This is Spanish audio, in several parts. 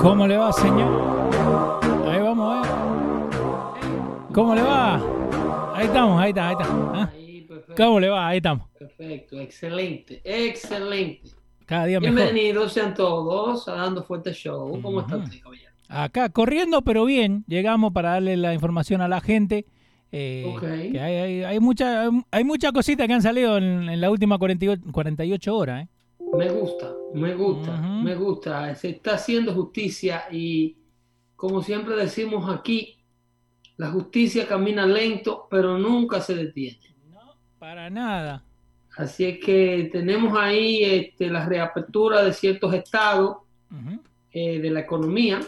¿Cómo le va, señor? Ahí vamos ver. ¿Cómo le va? Ahí estamos, ahí está, ahí está. ¿Ah? ¿Cómo le va? Ahí estamos. Perfecto, excelente, excelente. Cada día mejor. Bienvenidos sean todos a Dando Fuerte Show. ¿Cómo está Ujú. usted, caballero? Acá corriendo, pero bien. Llegamos para darle la información a la gente. Eh, que hay, hay, hay mucha, hay muchas cositas que han salido en, en la última 48, 48 horas. ¿eh? Me gusta, me gusta, me gusta. Se está haciendo justicia y como siempre decimos aquí, la justicia camina lento, pero nunca se detiene. No, para nada. Así es que tenemos ahí este, la reapertura de ciertos estados eh, de la economía,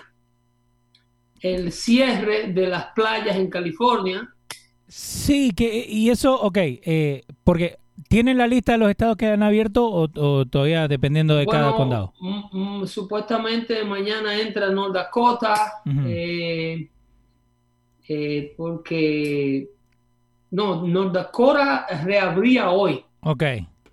el cierre de las playas en California, Sí, que, y eso, ok, eh, porque ¿tienen la lista de los estados que han abierto o, o todavía dependiendo de cada condado? mm, mm, supuestamente mañana entra North Dakota, eh, eh, porque no, North Dakota reabría hoy, Ok,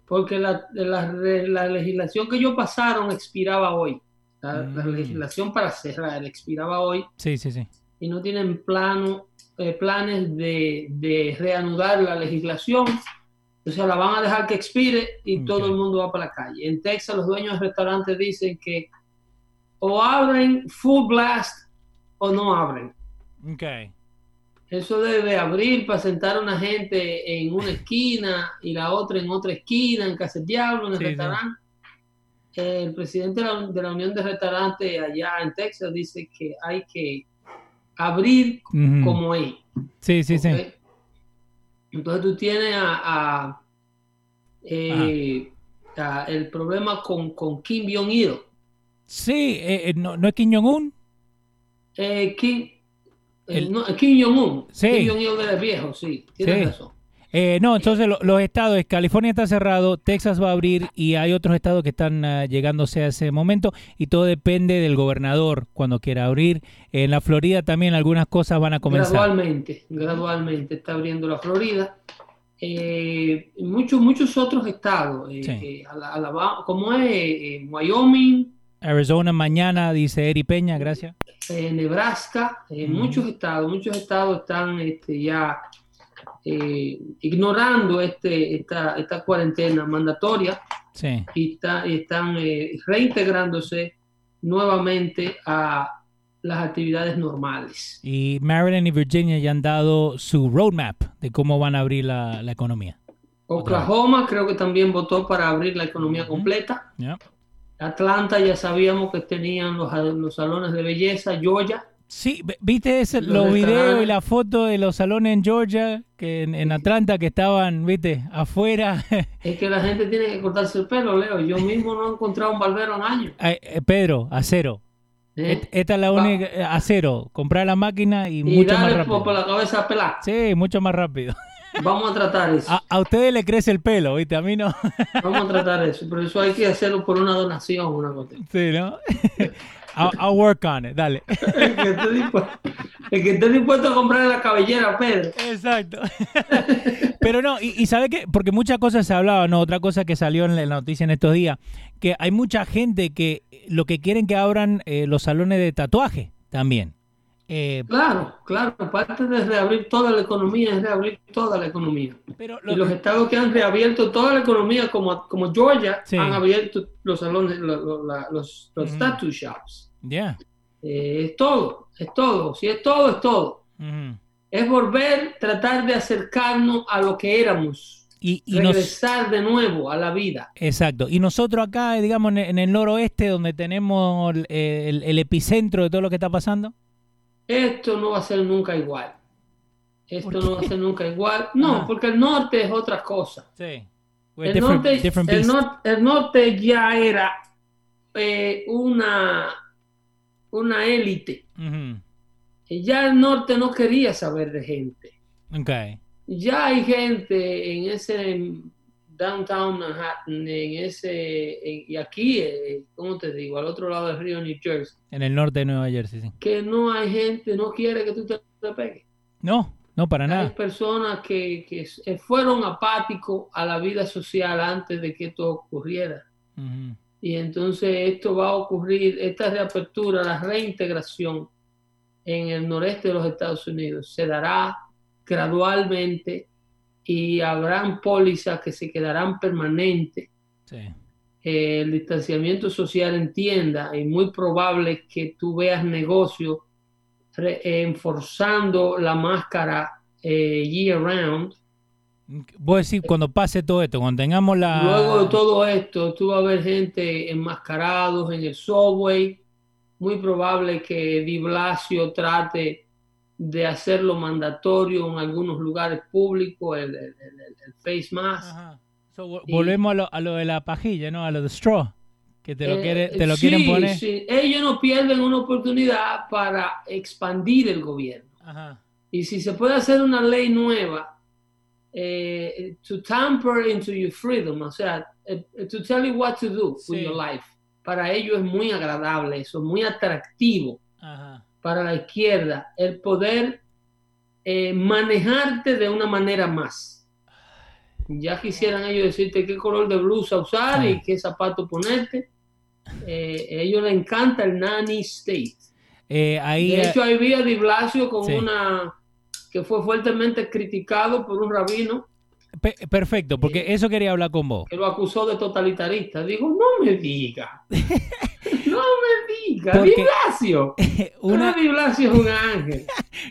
porque la, la- la legislación que ellos pasaron expiraba hoy. La, la Mm. legislación para cerrar expiraba hoy sí, sí, sí. y no tienen plano, eh, planes de, de reanudar la legislación. O sea, la van a dejar que expire y todo el mundo va para la calle. En Texas, los dueños de restaurantes dicen que o abren full blast o no abren. Ok. Eso de, de abrir para sentar a una gente en una esquina y la otra en otra esquina, en Casa del Diablo, en el Sí, restaurante. El presidente de la, de la Unión de Restaurantes allá en Texas dice que hay que abrir Ujú. como es. Sí, sí, sí. ¿ok? Entonces tú tienes a, a, eh, a el problema con, con Kim Jong-il. Sí, eh, eh, no, ¿no es Kim Jong-un? Eh, Kim, eh, El- no, Kim Jong-un. Sí. Kim Jong-il del viejo, sí. Tienes Sí. razón. Eh, no, entonces lo- los estados, California está cerrado, Texas va a abrir y hay otros estados que están ah, llegándose a ese momento y todo depende del gobernador cuando quiera abrir. En la Florida también algunas cosas van a comenzar. Gradualmente, gradualmente está abriendo la Florida. Eh, muchos, muchos otros estados, eh, Sí. eh, Ala- Alabama, como es Eh, Wyoming, Arizona mañana, dice Eri Peña, gracias. eh, Nebraska, eh, muchos estados, muchos estados están este, ya eh, ignorando este, esta, esta cuarentena mandatoria Sí. y, está- y están eh, reintegrándose nuevamente a las actividades normales. Y Maryland y Virginia ya han dado su roadmap de cómo van a abrir la, la economía. Oklahoma creo que también votó para abrir la economía completa. Atlanta ya sabíamos que tenían los, los salones de belleza. Georgia, Sí, ¿viste ese, Los los videos y la foto de los salones en Georgia, que en, en Atlanta, que estaban, viste, afuera? es que la gente tiene que cortarse el pelo, Leo. Yo mismo no he encontrado un barbero en años. Eh, Pedro, acero. ¿eh? Et- Esta es la Va- única, eh, acero, comprar la máquina y, Y mucho más rápido. por, por la cabeza a pelar. Sí, mucho más rápido. Vamos a tratar eso. A, a ustedes le crece el pelo, ¿viste? A mí no. Vamos a tratar eso. Pero eso hay que hacerlo por una donación, una cosa. Sí, ¿no? I'll, I'll work on it, dale. El que esté dispuesto, el que esté dispuesto a comprar la cabellera, Pedro. Exacto. Pero no, y, y ¿sabe qué? Porque muchas cosas se hablaban, ¿no? Otra cosa que salió en la noticia en estos días, que hay mucha gente que lo que quieren que abran eh, los salones de tatuaje también. Eh, Claro, claro. Parte de reabrir toda la economía es reabrir toda la economía. pero Y lo- los estados que han reabierto toda la economía, como, como Georgia, Sí. han abierto los salones, los, los Ujú. tattoo shops. Ya. Eh, es todo, es todo. Si es todo, es todo. Ujú. Es volver, tratar de acercarnos a lo que éramos. Y, y nos, regresar de nuevo a la vida. exacto. Y nosotros acá, digamos, en, el noroeste, donde tenemos el, el- el epicentro de todo lo que está pasando. Esto no va a ser nunca igual. Esto ¿Por no va a ser nunca igual. No, porque el norte es otra cosa. Sí. El different- norte, different el norte ya era eh, una, una élite. Y Ya el norte no quería saber de gente. Ok. Ya hay gente en ese downtown Manhattan, en ese, en- y aquí, eh, ¿cómo te digo? Al otro lado del río New Jersey, En el norte de Nueva Jersey, sí. que no hay gente, no quiere que tú te, te pegues. No, no, para Hay nada. personas que, que eh, fueron apáticos a la vida social antes de que esto ocurriera. Ujú. Y entonces esto va a ocurrir, esta reapertura, la reintegración en el noreste de los Estados Unidos se dará gradualmente y habrán pólizas que se quedarán permanentes. Sí. Eh, el distanciamiento social en tienda y muy probable que tú veas negocios eh, enforzando la máscara eh, year round. Voy a decir, cuando pase todo esto, cuando tengamos la... Luego de todo esto, tú vas a ver gente enmascarados en el subway. Muy probable que Di Blasio trate de hacerlo mandatorio en algunos lugares públicos, el, el- el- el face mask. Ajá. So, Y- volvemos a lo, a lo de la pajilla, ¿no? A lo de straw, que te lo, Eh, quiere- te lo sí, quieren poner. sí. Ellos no pierden una oportunidad para expandir el gobierno. Ajá. Y si se puede hacer una ley nueva, eh, to tamper into your freedom, o sea, eh, to tell you what to do Sí. with your life, para ellos es muy agradable eso, muy atractivo Ajá. para la izquierda, el poder eh, manejarte de una manera más. Ya quisieran ellos decirte qué color de blusa usar y qué zapato ponerte. Eh, a ellos les encanta el nanny state. Eh, ahí, De hecho, ahí vi a Di Blasio con Sí. una que fue fuertemente criticado por un rabino pe- perfecto, porque eso quería hablar con vos. que lo acusó de totalitarista. Digo, no me diga. no me diga. Porque- Di Blasio. Una, Di Blasio es un ángel.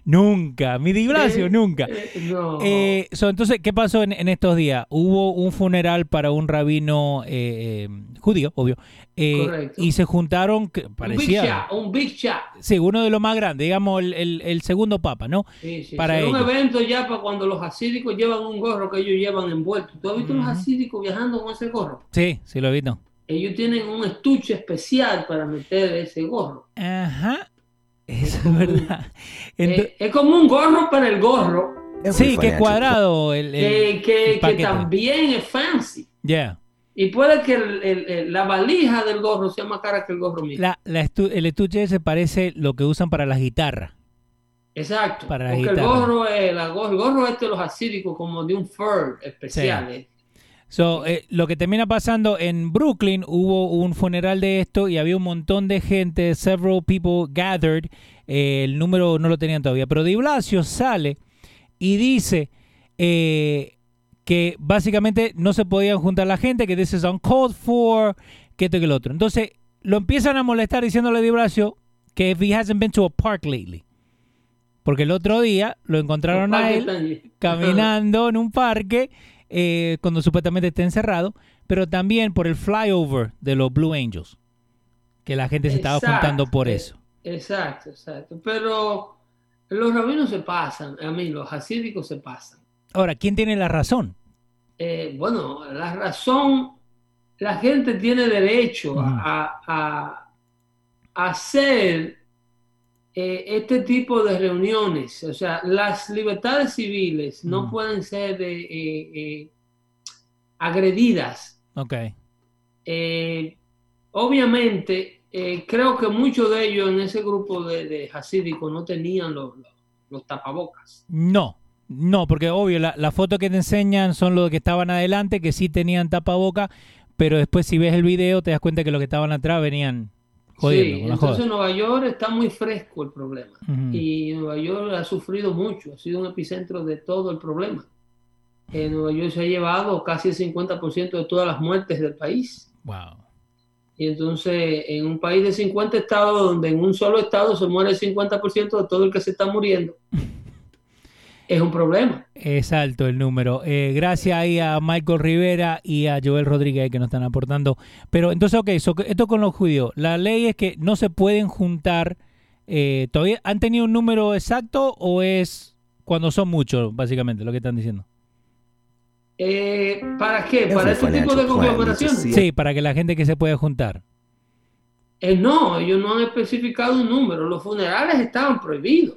Nunca, mi Di Blasio, Eh, nunca. Eh, no. Eh, so, entonces, ¿qué pasó en, en estos días? Hubo un funeral para un rabino eh, judío, obvio, Correcto. y se juntaron, que un big parecía, chat, un big chat. sí, uno de los más grandes, digamos el, el- el segundo papa, ¿no? Sí, sí. Para un evento ya para cuando los hasídicos llevan un gorro que ellos llevan envuelto. ¿Tú has visto los Ujú. hasídicos viajando con ese gorro? Sí, sí lo he visto. Ellos tienen un estuche especial para meter ese gorro. Ajá, eso es verdad. Eh, es como un gorro para el gorro, sí, que cuadrado el, el- que, que- el que paquete. también es fancy. Yeah. Y puede que el- el- el- la valija del gorro sea más cara que el gorro mío. La, la estu- el estuche ese parece lo que usan para las guitarras. Exacto. para la porque el gorro, es, go- el gorro este de los asídicos como de un fur especial. eh. So, eh, lo que termina pasando en Brooklyn, hubo un funeral de esto y había un montón de gente, several people gathered. eh, el número no lo tenían todavía, pero Di Blasio sale y dice eh, que básicamente no se podían juntar la gente, que this is uncalled for, que esto y que el otro. Entonces lo empiezan a molestar diciéndole a Di Blasio que if he hasn't been to a park lately. Porque el otro día lo encontraron a él caminando en un parque eh, cuando supuestamente está encerrado, pero también por el flyover de los Blue Angels, que la gente se estaba Exacto, juntando por eso. Exacto, exacto. Pero los rabinos se pasan, a mí los hasídicos se pasan. Ahora, ¿quién tiene la razón? Eh, bueno, la razón, la gente tiene derecho Ujú. a, a- hacer eh, este tipo de reuniones. O sea, las libertades civiles no Mm. pueden ser eh, eh, eh, agredidas. Ok. Obviamente, creo que muchos de ellos en ese grupo de, de hasídicos no tenían los, los- los tapabocas. No, no, porque obvio, la, la foto que te enseñan son los que estaban adelante, que sí tenían tapaboca, pero después si ves el video te das cuenta que los que estaban atrás venían jodiendo sí, con la entonces joda. Nueva York está muy fresco el problema. Y Nueva York ha sufrido mucho, ha sido un epicentro de todo el problema. En Nueva York se ha llevado casi el 50% de todas las muertes del país. Wow. Y entonces, en un país de 50 estados, donde en un solo estado se muere el 50% de todo el que se está muriendo, es un problema. Es alto el número. Eh, gracias ahí a Michael Rivera y a Joel Rodríguez que nos están aportando. Pero entonces, ok, so- esto con los judíos. La ley es que no se pueden juntar. eh, ¿Todavía han tenido un número exacto o es cuando son muchos, básicamente, lo que están diciendo? Eh, ¿Para qué? ¿Para este tipo de see Sí, para que la gente que se puede juntar. Eh, no, ellos no han especificado un número. Los funerales estaban prohibidos.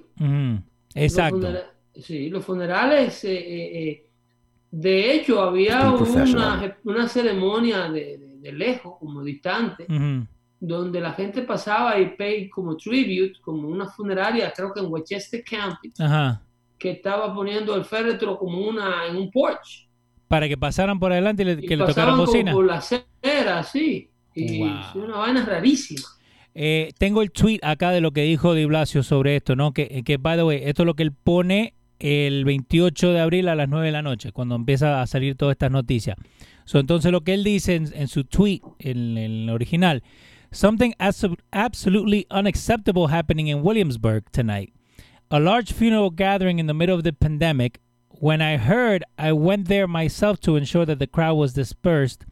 Exacto. Los funera- sí, los funerales, eh, eh, eh, de hecho, había una, una ceremonia de, de- de lejos, como distante, donde la gente pasaba y pay como tribute, como una funeraria, creo que en Westchester County, Ajá. que estaba poniendo el féretro como una en un porch. Para que pasaran por adelante y le, Y que le tocaran bocina. por la acera, sí. Y Wow. es una vaina rarísima. Eh, tengo el tweet acá de lo que dijo Di Blasio sobre esto, ¿no? Que, que, by the way, esto es lo que él pone el 28 de abril a las 9 de la noche, cuando empieza a salir todas estas noticias. So, entonces, lo que él dice en, en su tweet, en, en el original, something abso- absolutely unacceptable happening in Williamsburg tonight. A large funeral gathering in the middle of the pandemic. When I heard, I went there myself to ensure that the crowd was dispersed.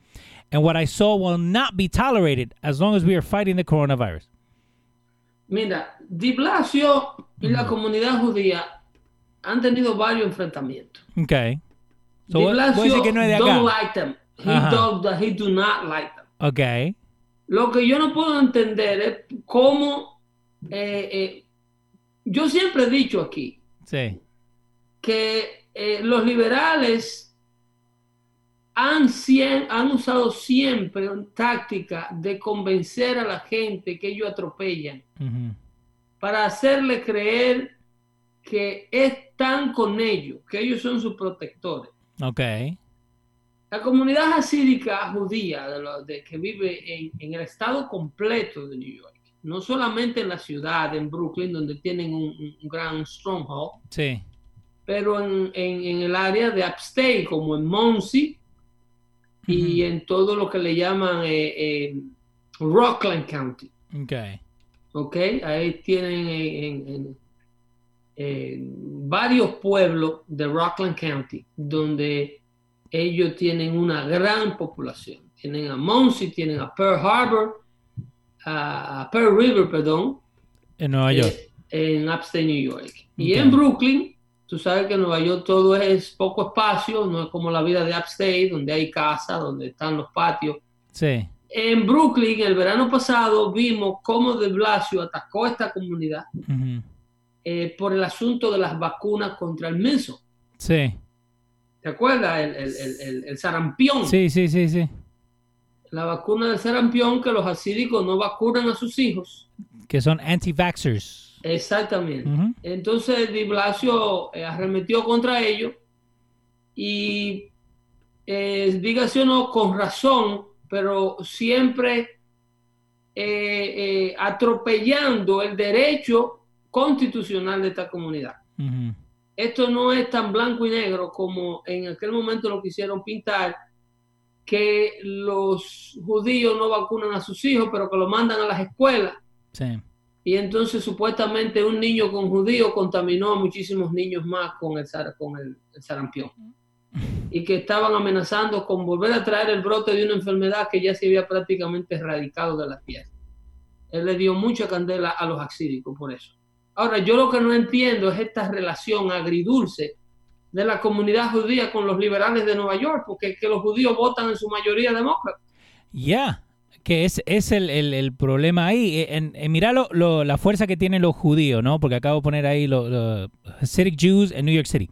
And what I saw will not be tolerated as long as we are fighting the coronavirus. Mira, Di Blasio y la comunidad judía han tenido varios enfrentamientos. Okay. So, a Blasio que no es de acá. don't like them. He, Ajá. don't- he do not like them. Okay. Lo que yo no puedo entender es cómo... eh, eh, yo siempre he dicho aquí Sí. que eh, los liberales han, sien- han usado siempre una táctica de convencer a la gente que ellos atropellan para hacerle creer que están con ellos, que ellos son sus protectores. Okay. La comunidad hasídica judía de lo- de- que vive en, en el estado completo de New York, no solamente en la ciudad, en Brooklyn, donde tienen un, gran stronghold, Sí. pero en, en- en el área de Upstate, como en Muncie y Ujú. en todo lo que le llaman eh, eh, Rockland County. Okay. ¿ok? Ahí tienen en, varios pueblos de Rockland County donde ellos tienen una gran población. Tienen a Muncie, tienen a Pearl Harbor, a, a Pearl River, perdón, En Nueva York. eh, en Upstate New York. Y en Brooklyn, tú sabes que en Nueva York todo es poco espacio, no es como la vida de Upstate, donde hay casa, donde están los patios. Sí. En Brooklyn, el verano pasado, vimos cómo de Blasio atacó esta comunidad Ujú. Eh, por el asunto de las vacunas contra el meso. Sí. ¿Te acuerdas? El, el- el- el- sarampión. Sí, sí, sí, sí. La vacuna del sarampión que los asídicos no vacunan a sus hijos. Que son anti-vaxxers. Exactamente. Entonces Di Blasio eh, arremetió contra ellos y eh, dígase o no, con razón, pero siempre eh, eh, atropellando el derecho constitucional de esta comunidad. Esto no es tan blanco y negro como en aquel momento lo quisieron pintar, que los judíos no vacunan a sus hijos, pero que lo mandan a las escuelas. Sí. Y entonces supuestamente un niño con judío contaminó a muchísimos niños más con el, sar- con el, el sarampión. Y que estaban amenazando con volver a traer el brote de una enfermedad que ya se había prácticamente erradicado de la tierra. Él le dio mucha candela a los axídicos por eso. Ahora, yo lo que no entiendo es esta relación agridulce de la comunidad judía con los liberales de Nueva York, porque que los judíos votan en su mayoría demócrata. Ya. que es, es el, el- el problema ahí. Eh, En, en mirá lo- lo- la fuerza que tienen los judíos, ¿no? Porque acabo de poner ahí los Hasidic Jews en New York City.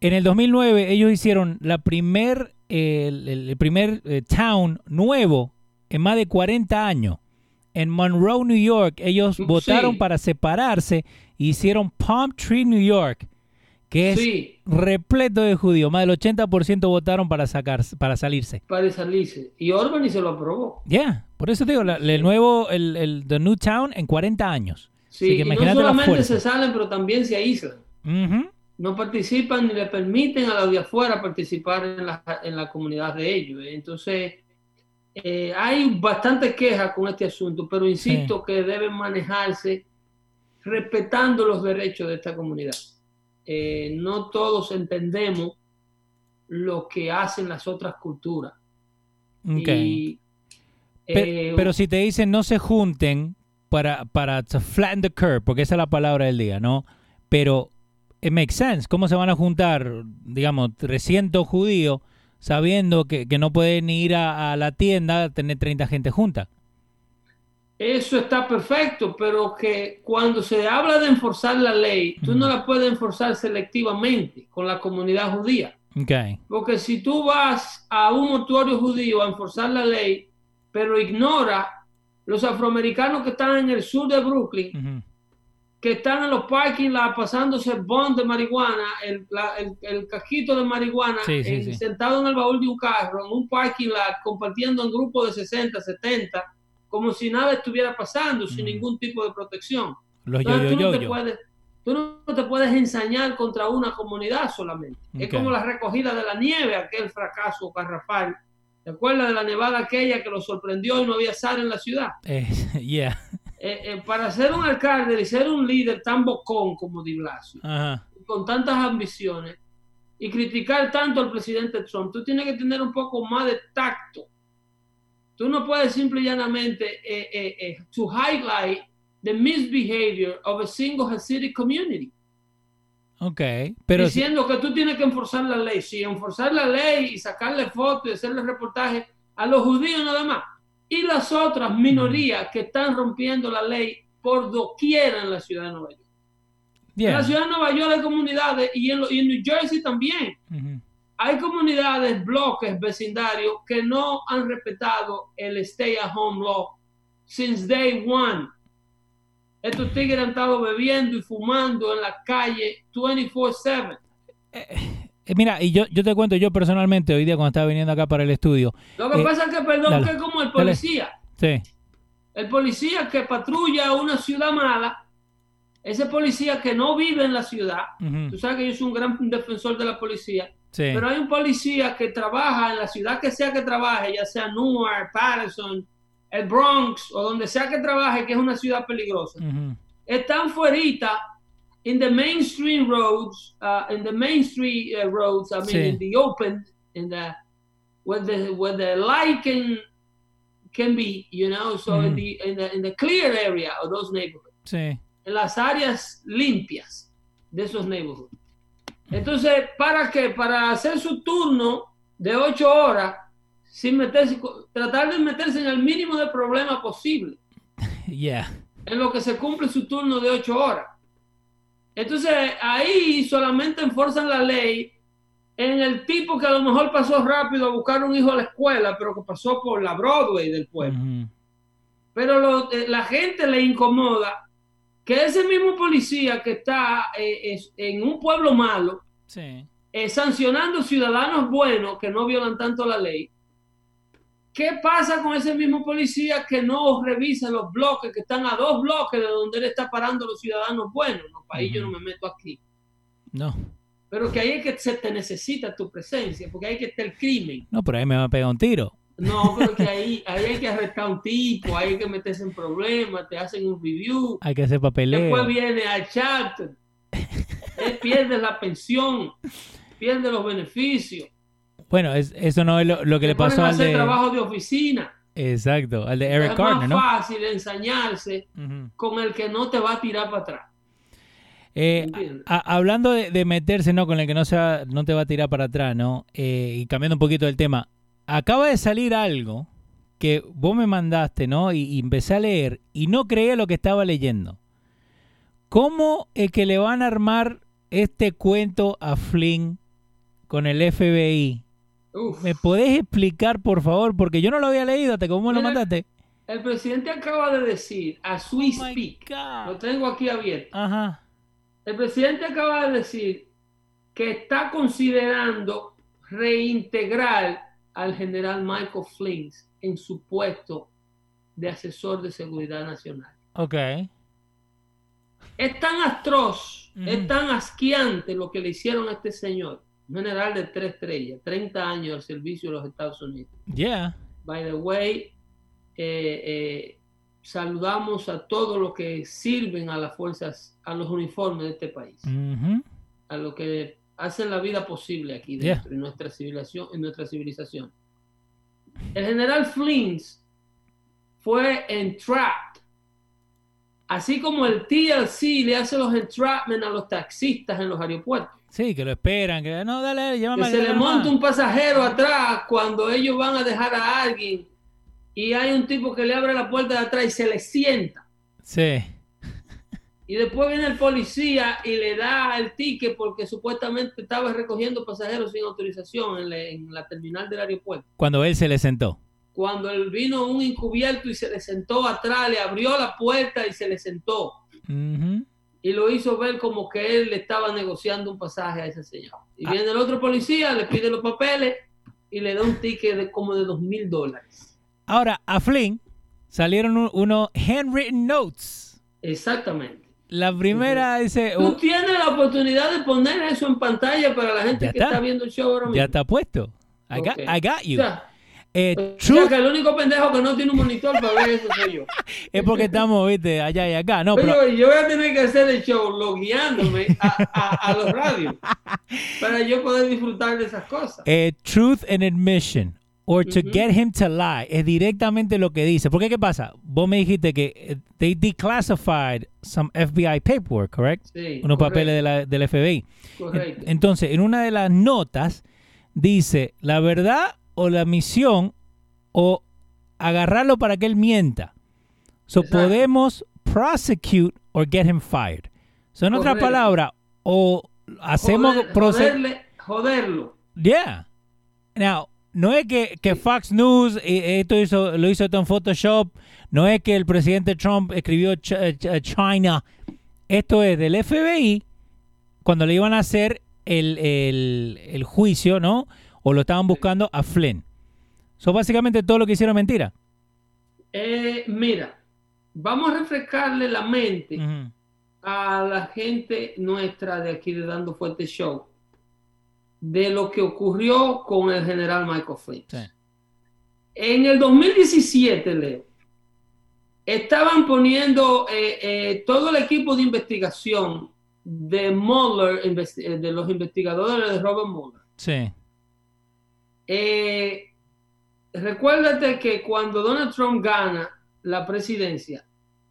En el 2009 ellos hicieron la primer, eh, el, primer eh, town nuevo en más de 40 años. En Monroe, New York, ellos Sí. votaron para separarse y hicieron Palm Tree, New York, que es Sí, repleto de judíos. Más del 80% votaron para, sacar, para salirse. para salirse. Y Orban se lo aprobó. Ya, por eso te digo, la- el nuevo, el, el The New Town en 40 años. Así Sí, que y no solamente se salen, pero también se aíslan. No participan ni le permiten a los de afuera participar en la, en la comunidad de ellos. ¿eh? Entonces, eh, hay bastante queja con este asunto, pero insisto que deben manejarse respetando los derechos de esta comunidad. Eh, no todos entendemos lo que hacen las otras culturas. Ok. Y, Pe- eh, pero si te dicen no se junten para, para to flatten the curve, porque esa es la palabra del día, ¿no? Pero it makes sense. ¿Cómo se van a juntar, digamos, 300 judíos sabiendo que, que no pueden ir a, a la tienda a tener 30 gente junta? Eso está perfecto, pero que cuando se habla de enforzar la ley, tú no la puedes enforzar selectivamente con la comunidad judía. Ok. Porque si tú vas a un mortuorio judío a enforzar la ley, pero ignora los afroamericanos que están en el sur de Brooklyn. Que están en los parking lots pasándose el bond de marihuana, el, la- el, el casquito de marihuana, Sí, sí, en- sí. sentado en el baúl de un carro, en un parking lot, compartiendo en grupos de 60, 70, como si nada estuviera pasando, sin Mm. ningún tipo de protección. Los Entonces, yo, tú, no yo, te puedes, tú no te puedes ensañar contra una comunidad solamente. Es como la recogida de la nieve, aquel fracaso garrafal. ¿Te acuerdas de la nevada aquella que lo sorprendió y no había sal en la ciudad? Eh, yeah. Eh, eh, para ser un alcalde y ser un líder tan bocón como Di Blasio, Ajá. con tantas ambiciones, y criticar tanto al presidente Trump, tú tienes que tener un poco más de tacto. Tú no puedes simple y llanamente eh, eh, eh, to highlight the misbehavior of a single Hasidic community. Ok. Pero si- diciendo que tú tienes que enforzar la ley. Sí, enforzar la ley y sacarle fotos y hacerle reportajes a los judíos nada más. Y las otras minorías que están rompiendo la ley por doquiera en la ciudad de Nueva York. En la ciudad de Nueva York hay comunidades y en, lo- y en New Jersey también. Hay comunidades, bloques, vecindarios que no han respetado el stay at home law since day one. Estos tigres han estado bebiendo y fumando en la calle 24/7. Eh, mira, y yo, yo te cuento, yo personalmente, hoy día cuando estaba viniendo acá para el estudio, Lo que Eh, pasa es que, perdón, dale, que es como el dale. policía. sí. El policía que patrulla una ciudad mala, ese policía que no vive en la ciudad. Ujú. Tú sabes que yo soy un gran defensor de la policía. Sí. Pero hay un policía que trabaja en la ciudad que sea que trabaje, ya sea Newark, Patterson, el Bronx o donde sea que trabaje, que es una ciudad peligrosa. Ujú. Están fuerita in the mainstream roads, uh, in the main street uh, roads, I mean, Sí. in the open, in the where the where the light can can be, you know, so in Mhm. the in the in the clear area of those neighborhoods Sí. en las áreas limpias de esos neighborhoods. Entonces, ¿para qué? Para hacer su turno de ocho horas, sin meterse, tratar de meterse en el mínimo de problema posible, Yeah. en lo que se cumple su turno de ocho horas. Entonces, ahí solamente enforzan la ley en el tipo que a lo mejor pasó rápido a buscar un hijo a la escuela, pero que pasó por la Broadway del pueblo. Pero lo- eh, la gente le incomoda que ese mismo policía que está eh, es- en un pueblo malo, Sí. eh, sancionando ciudadanos buenos que no violan tanto la ley, ¿qué pasa con ese mismo policía que no revisa los bloques, que están a dos bloques de donde él está parando a los ciudadanos buenos? No, para ahí yo no me meto aquí. No. Pero que ahí es que se te necesita tu presencia, porque ahí es que está el crimen. No, pero ahí me va a pegar un tiro. No, pero que ahí, ahí hay que arrestar a un tipo, ahí hay que meterse en problemas, te hacen un review. Hay que hacer papeleo. Después viene al chat, eh, pierde la pensión, pierde los beneficios. Bueno, es- eso no es lo, lo que le pasó al hacer de... trabajo de oficina. Exacto, al de Eric es Gardner, más ¿no? fácil ensañarse con el que no te va a tirar para atrás. Eh, hablando de, de meterse, ¿no? Con el que no, se va- no te va a tirar para atrás, ¿no? Eh, y cambiando un poquito del tema, acaba de salir algo que vos me mandaste, ¿no? Y, y empecé a leer y no creía lo que estaba leyendo. ¿Cómo es que le van a armar este cuento a Flynn con el FBI? Uf. ¿Me podés explicar, por favor? Porque yo no lo había leído hasta vos me lo mandaste. El presidente acaba de decir, Oh my speak, lo tengo aquí abierto. Ajá. El presidente acaba de decir que está considerando reintegrar al general Michael Flynn en su puesto de asesor de seguridad nacional. Ok. Es tan atroz, es tan asqueante lo que le hicieron a este señor, general de tres estrellas, 30 años al servicio de los Estados Unidos. Yeah. By the way, eh, eh, saludamos a todos los que sirven a las fuerzas, a los uniformes de este país, Ujú. a los que hacen la vida posible aquí Yeah. dentro, en nuestra civilización, en nuestra civilización. El general Flynn fue entrapped, así como el TLC le hace los entrapment a los taxistas en los aeropuertos. Sí, que lo esperan. Que no, dale, Que se le monta un pasajero atrás cuando ellos van a dejar a alguien y hay un tipo que le abre la puerta de atrás y se le sienta. Sí. Y después viene el policía y le da el ticket porque supuestamente estaba recogiendo pasajeros sin autorización en la, en la terminal del aeropuerto. Cuando él se le sentó. Cuando él vino un encubierto y se le sentó atrás, le abrió la puerta y se le sentó. Y lo hizo ver como que él le estaba negociando un pasaje a ese señor. Y viene el otro policía, le pide los papeles y le da un ticket de como de dos mil dólares. Ahora, a Flynn salieron un- unos handwritten notes. Exactamente. La primera dice, Tú oh, tienes la oportunidad de poner eso en pantalla para la gente que está. está viendo el show ahora mismo. ya está puesto. I got. I got you. O sea, Eh, o sea, truth que el único pendejo que no tiene un monitor para ver eso soy yo. es porque estamos, viste, allá y acá. No, pero Oye, yo voy a tener que hacer el show logueándome a, a- a los radios para yo poder disfrutar de esas cosas. eh, truth and admission or to get him to lie es directamente lo que dice. Porque, ¿qué pasa? Vos me dijiste que eh, they declassified some FBI paperwork, correct? Sí, Unos correcto, papeles de la- del FBI. correcto. Entonces, en una de las notas dice la verdad o la misión o agarrarlo para que él mienta. So Exacto. podemos prosecute or get him fired. So, en otras palabras, o hacemos Joder- joderle- joderlo. Yeah. Now, no es que, que Fox News eh, esto hizo, lo hizo esto en Photoshop, no es que el presidente Trump escribió Ch- eh, Ch- China. Esto es del FBI cuando le iban a hacer el, el- el juicio, ¿no? O lo estaban buscando a Flynn. So, básicamente todo lo que hicieron mentira. Eh, mira, vamos a refrescarle la mente a la gente nuestra de aquí de Dando Fuerte Show de lo que ocurrió con el general Michael Flynn. Sí. En el 2017, Leo, estaban poniendo eh, eh, todo el equipo de investigación de Mueller, eh, de los investigadores de Robert Mueller. Sí. Eh, recuérdate que cuando Donald Trump gana la presidencia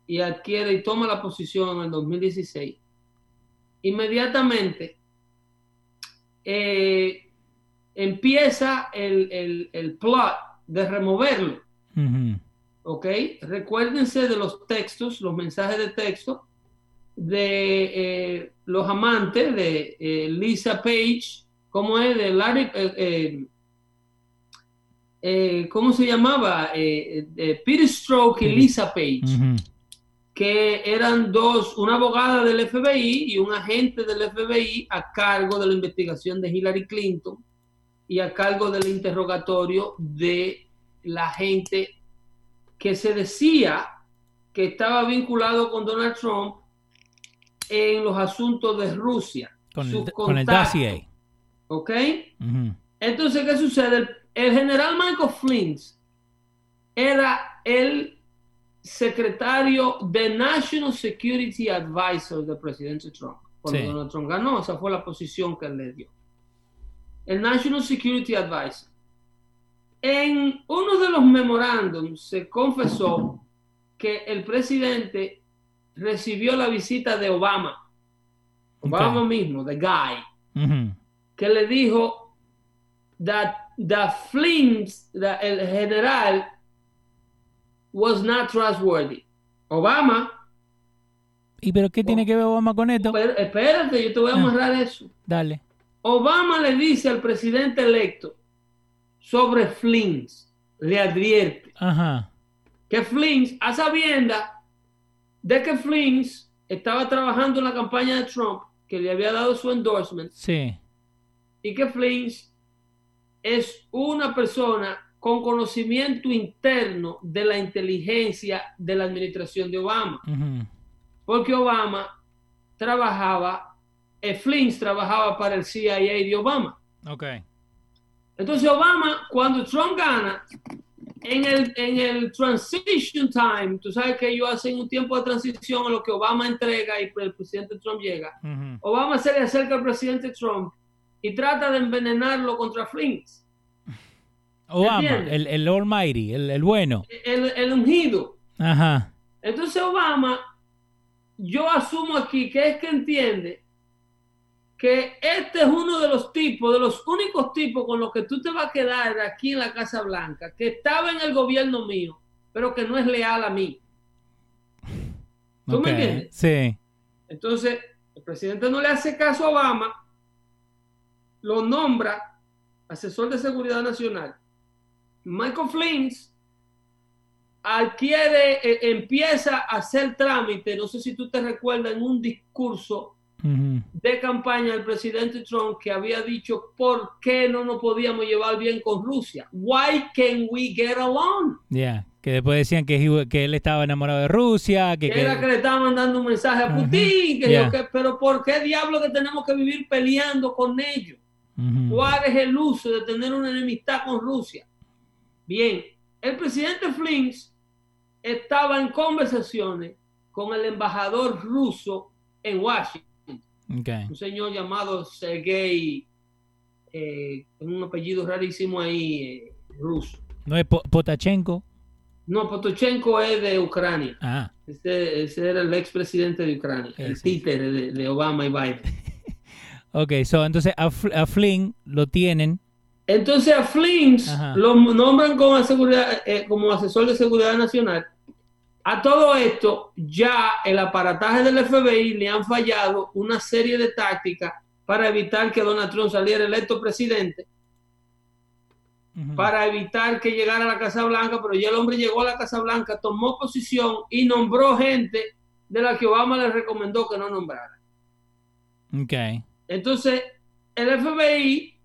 y adquiere y toma la posición en el 2016, inmediatamente eh, empieza el, el- el plot de removerlo. Ujú. ¿ok? Recuérdense de los textos, los mensajes de texto de eh, los amantes de eh, Lisa Page, ¿cómo es? De Larry, eh, ¿cómo se llamaba? Eh, eh, Peter Stroke y. Lisa Page, que eran dos, una abogada del FBI y un agente del FBI a cargo de la investigación de Hillary Clinton y a cargo del interrogatorio de la gente que se decía que estaba vinculado con Donald Trump en los asuntos de Rusia. Con, Sus el, con el contactos, dossier. ¿Ok? Entonces, ¿qué sucede? El, general Michael Flynn era el secretario de National Security Advisor del presidente Trump. Cuando Sí. Donald Trump ganó, esa fue la posición que él le dio. El National Security Advisor. En uno de los memorándums se confesó que el presidente recibió la visita de Obama. Obama mismo, the guy que le dijo that the Flynn, the- el general, was not trustworthy. Obama, ¿Y pero qué tiene que ver Obama con esto? pero- espérate, yo te voy a Ah. amarrar eso. Dale. Obama le dice al presidente electo sobre Flins, le advierte Ajá. que Flins, a sabienda de que Flins estaba trabajando en la campaña de Trump, que le había dado su endorsement, Sí. y que Flins es una persona con conocimiento interno de la inteligencia de la administración de Obama, porque Obama trabajaba, eh, Flins trabajaba para el CIA de Obama. Ok. Entonces Obama, cuando Trump gana, en el, en el transition time, tú sabes que ellos hacen un tiempo de transición en lo que Obama entrega y el presidente Trump llega. Obama se le acerca al presidente Trump y trata de envenenarlo contra Flins, Obama, el, el Almighty, el, el bueno. el, el ungido. Ajá. Entonces Obama, yo asumo aquí que es que entiende que este es uno de los tipos, de los únicos tipos con los que tú te vas a quedar aquí en la Casa Blanca, que estaba en el gobierno mío, pero que no es leal a mí. ¿Tú me entiendes? Sí. Entonces, el presidente no le hace caso a Obama, lo nombra asesor de seguridad nacional. Michael Flins adquiere, eh, empieza a hacer trámite, no sé si tú te recuerdas, en un discurso de campaña del presidente Trump que había dicho por qué no nos podíamos llevar bien con Rusia. Why can we get along? Ya. Que después decían que, él estaba enamorado de Rusia, que, era que le estaba mandando un mensaje a. Putin, que Yeah. yo pero ¿por qué diablo que tenemos que vivir peleando con ellos? ¿Cuál es el uso de tener una enemistad con Rusia? Bien, el presidente Flins estaba en conversaciones con el embajador ruso en Washington, un señor llamado Sergei, eh, con un apellido rarísimo ahí, eh, ruso. ¿No es Po- Potachenko? No, Potochenko es de Ucrania. Ah. Ese, ese era el expresidente de Ucrania, el títere de, de Obama y Biden. Ok, so, entonces a, a Flynn lo tienen. Entonces a Flins Ajá. lo nombran como, seguridad- eh, como asesor de seguridad nacional. A todo esto, ya el aparataje del FBI le han fallado una serie de tácticas para evitar que Donald Trump saliera electo presidente, para evitar que llegara a la Casa Blanca, pero ya el hombre llegó a la Casa Blanca, tomó posición y nombró gente de la que Obama le recomendó que no nombrara. Ok. Entonces, el FBI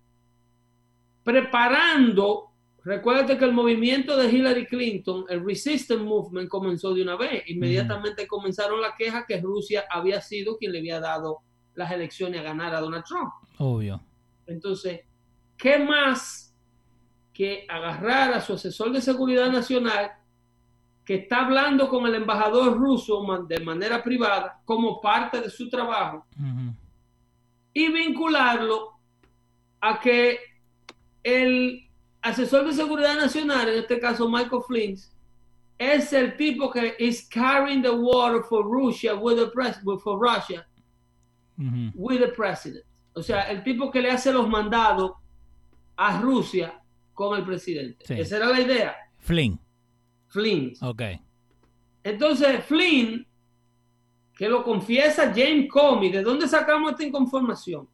preparando, recuérdate que el movimiento de Hillary Clinton, el Resistance Movement, comenzó de una vez. Inmediatamente comenzaron las quejas que Rusia había sido quien le había dado las elecciones a ganar a Donald Trump. Obvio. Entonces, ¿qué más que agarrar a su asesor de seguridad nacional que está hablando con el embajador ruso de manera privada como parte de su trabajo? Y vincularlo a que el asesor de seguridad nacional, en este caso Michael Flins, es el tipo que is carrying the water for Russia with the pres for Russia with the president. O sea, el tipo que le hace los mandados a Rusia con el presidente. Sí. Esa era la idea. Flynn. Flins. Ok. Entonces, Flynn, que lo confiesa James Comey, ¿de dónde sacamos esta información?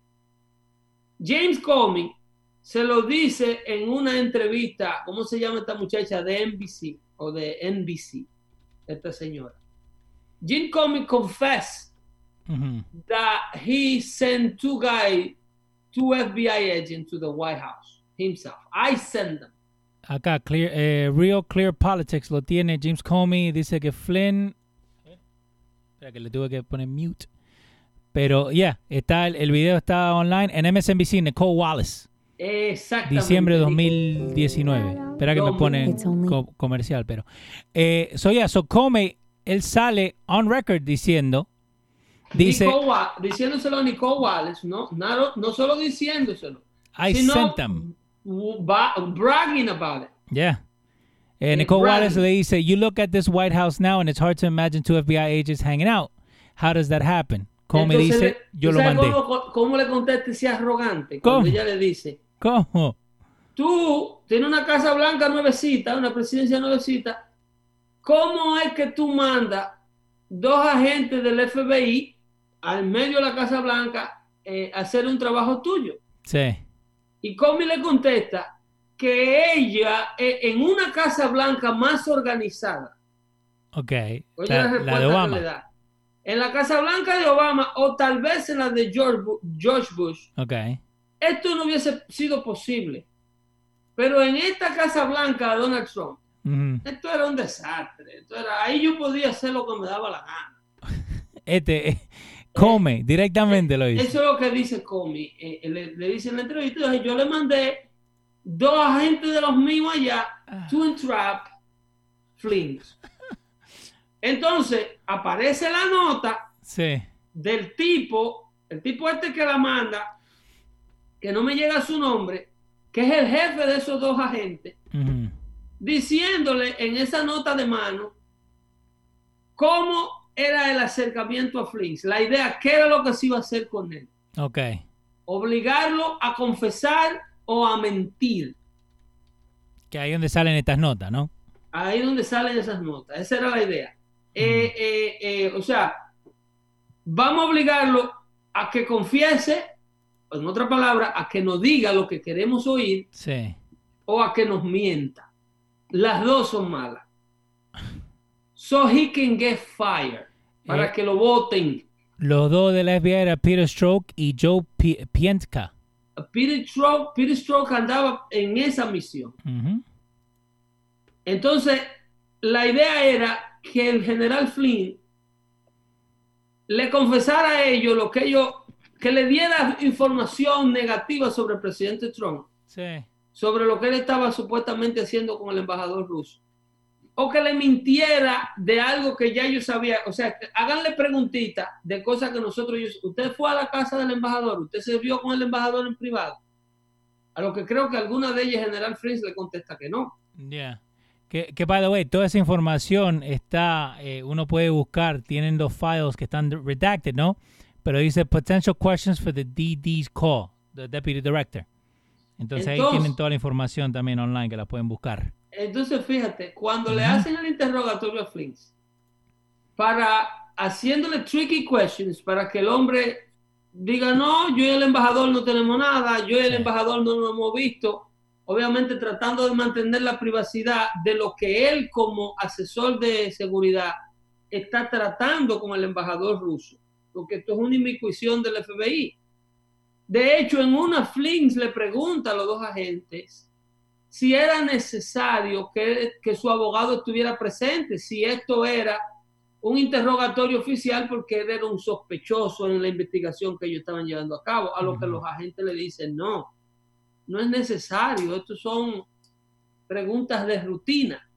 James Comey se lo dice en una entrevista, ¿cómo se llama esta muchacha? De NBC o de NBC, esta señora. Jim Comey confessed Ujú. that he sent two guys, two FBI agents to the White House himself. I sent them. Acá, clear, eh, Real Clear Politics lo tiene James Comey. Dice que Flynn. Espera que le tuve que poner mute. Pero ya, está el, el video está online en MSNBC, Nicole Wallace, Exactamente. diciembre de dijo. 2019. Espera que me Dos pone It's only- co- comercial, pero. Eh, so ya, so Comey, él sale on record diciendo. Dice, Nicole diciéndoselo a Nicole Wallace, no, no, no solo diciéndoselo, I sino sent them. bragging about it. Yeah. Eh, Nicole. Wallace le dice, you look at this White House now and it's hard to imagine two FBI agents hanging out. How does that happen? Comey Entonces, dice, ¿tú yo lo mandé. Cómo, cómo le contesta ese arrogante? ¿Cómo? Cuando ella le dice, ¿Cómo? tú tienes una casa blanca nuevecita, una presidencia nuevecita, ¿cómo es que tú mandas dos agentes del FBI al medio de la Casa Blanca eh, a hacer un trabajo tuyo? Sí. Y Comey le contesta que ella, en una Casa Blanca más organizada, Ok. Oye, La, la de Obama. le da. En la Casa Blanca de Obama o tal vez en la de George, George Bush, Ok. esto no hubiese sido posible. Pero en esta Casa Blanca de Donald Trump, esto era un desastre. Esto era, ahí yo podía hacer lo que me daba la gana. Este, eh, come, directamente lo hizo. Eso es lo que dice Comey. Eh, le, le dice en la entrevista, yo le mandé dos agentes de los míos allá to entrap Flynn. Entonces aparece la nota Sí. del tipo, el tipo este que la manda, que no me llega su nombre, que es el jefe de esos dos agentes, diciéndole en esa nota de mano cómo era el acercamiento a Flynn, la idea, qué era lo que se iba a hacer con él, Ok. obligarlo a confesar o a mentir. Que ahí donde salen estas notas, ¿no? Ahí es donde salen esas notas, esa era la idea. Eh, eh, eh, o sea, vamos a obligarlo a que confiese, en otra palabra, a que nos diga lo que queremos oír Sí. o a que nos mienta. Las dos son malas. So he can get fired. Para que lo voten. Los dos de la FBI era Peter Stroke y Joe Pi- Pientka. Peter Stroke, Peter Stroke andaba en esa misión. Entonces, la idea era que el general Flynn le confesara a ellos lo que ellos, que le diera información negativa sobre el presidente Trump. Sí. sobre lo que él estaba supuestamente haciendo con el embajador ruso. O que le mintiera de algo que ya yo sabía. O sea, háganle preguntitas de cosas que nosotros... usted fue a la casa del embajador, usted se vio con el embajador en privado. A lo que creo que alguna de ellas, General Fritz, le contesta que no. Yeah. Que, que, by the way, toda esa información está, eh, uno puede buscar, tienen dos files que están redacted, ¿no? Pero dice potential questions for the DD's call, the deputy director. Entonces, ahí tienen toda la información también online que la pueden buscar. Entonces, fíjate, cuando le hacen el interrogatorio a Flynn, para haciéndole tricky questions, para que el hombre diga, no, yo y el embajador no tenemos nada, yo y el embajador no nos hemos visto, obviamente tratando de mantener la privacidad de lo que él como asesor de seguridad está tratando con el embajador ruso, porque esto es una inmiscusión del FBI. De hecho, en una Flynn le pregunta a los dos agentes si era necesario que, que su abogado estuviera presente, si esto era un interrogatorio oficial porque él era un sospechoso en la investigación que ellos estaban llevando a cabo, a lo que los agentes le dicen, no, no es necesario, estos son preguntas de rutina,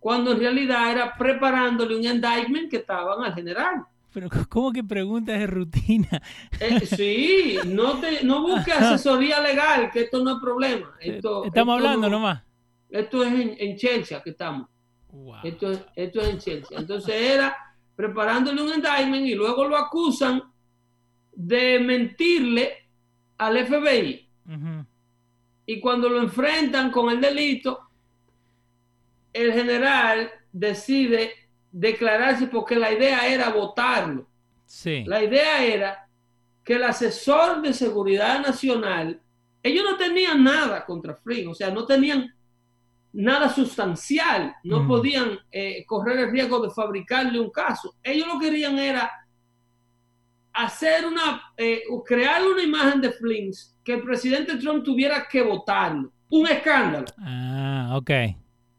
cuando en realidad era preparándole un indictment que estaban al general. Pero, ¿cómo que preguntas de rutina? Eh, sí, no, te, no busques asesoría legal, que esto no es problema. Esto, Estamos esto hablando no- nomás. Esto es en, en Chelsea que estamos. Wow. Esto es, esto es en Chelsea. Entonces era preparándole un indictment y luego lo acusan de mentirle al FBI. Y cuando lo enfrentan con el delito, el general decide declararse porque la idea era votarlo. Sí. La idea era que el asesor de seguridad nacional, ellos no tenían nada contra Flynn, o sea, no tenían nada sustancial, no Mm. podían eh, correr el riesgo de fabricarle un caso. Ellos lo que querían era hacer una, eh, crear una imagen de Flynn que el presidente Trump tuviera que votarlo. Un escándalo, Ah, ok.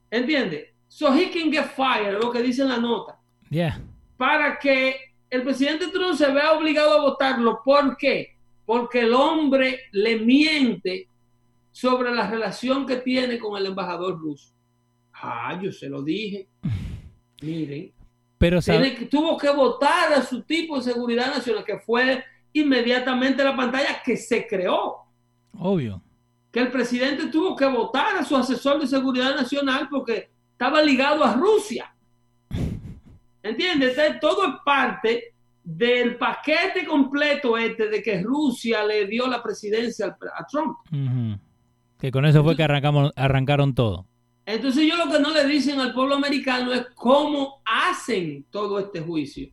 ¿entiendes? So he can get fired, lo que dice en la nota Yeah. para que el presidente Trump se vea obligado a votarlo. ¿Por qué? Porque el hombre le miente sobre la relación que tiene con el embajador ruso. Ah, yo se lo dije. Miren, Pero, tiene tuvo que votar a su tipo de seguridad nacional, que fue inmediatamente la pantalla que se creó. obvio. Que el presidente tuvo que votar a su asesor de seguridad nacional porque estaba ligado a Rusia. ¿Entiendes? Todo es parte del paquete completo este de que Rusia le dio la presidencia a Trump. Que con eso fue que arrancamos, arrancaron todo. Entonces ellos lo que no le dicen al pueblo americano es cómo hacen todo este juicio.